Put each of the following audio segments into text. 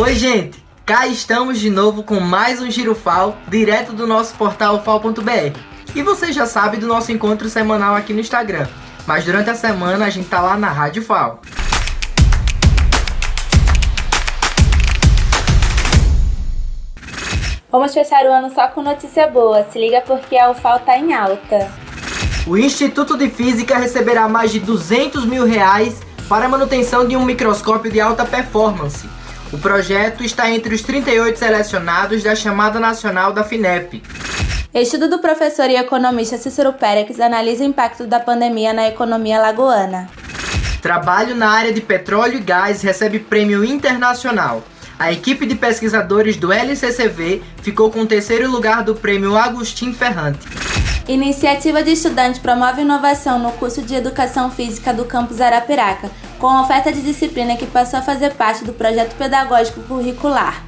Oi, gente! Cá estamos de novo com mais um Giro FAO, direto do nosso portal fal.br. E você já sabe do nosso encontro semanal aqui no Instagram, mas durante a semana a gente tá lá na Rádio FAO. Vamos fechar o ano só com notícia boa. Se liga porque a UFAL tá em alta. O Instituto de Física receberá mais de 200 mil reais para a manutenção de um microscópio de alta performance. O projeto está entre os 38 selecionados da chamada nacional da FINEP. Estudo do professor e economista Cícero Pérez analisa o impacto da pandemia na economia lagoana. Trabalho na área de petróleo e gás recebe prêmio internacional. A equipe de pesquisadores do LCCV ficou com o terceiro lugar do prêmio Agostinho Ferrante. Iniciativa de Estudante promove inovação no curso de Educação Física do campus Arapiraca, com oferta de disciplina que passou a fazer parte do projeto pedagógico curricular.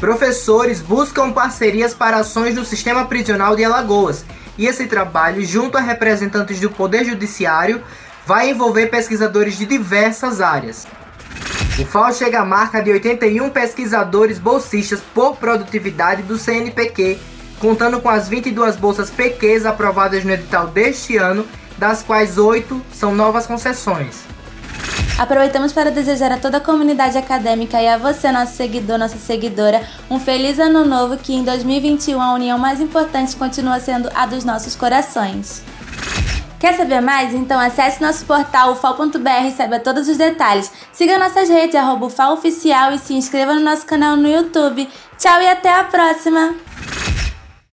Professores buscam parcerias para ações no sistema prisional de Alagoas, e esse trabalho, junto a representantes do Poder Judiciário, vai envolver pesquisadores de diversas áreas. O FAO chega à marca de 81 pesquisadores bolsistas por produtividade do CNPq, contando com as 22 bolsas PQs aprovadas no edital deste ano, das quais 8 são novas concessões. Aproveitamos para desejar a toda a comunidade acadêmica e a você, nosso seguidor, nossa seguidora, um feliz ano novo que em 2021 a união mais importante continua sendo a dos nossos corações. Quer saber mais? Então acesse nosso portal ufal.br e saiba todos os detalhes. Siga nossas redes, arroba e se inscreva no nosso canal no YouTube. Tchau e até a próxima!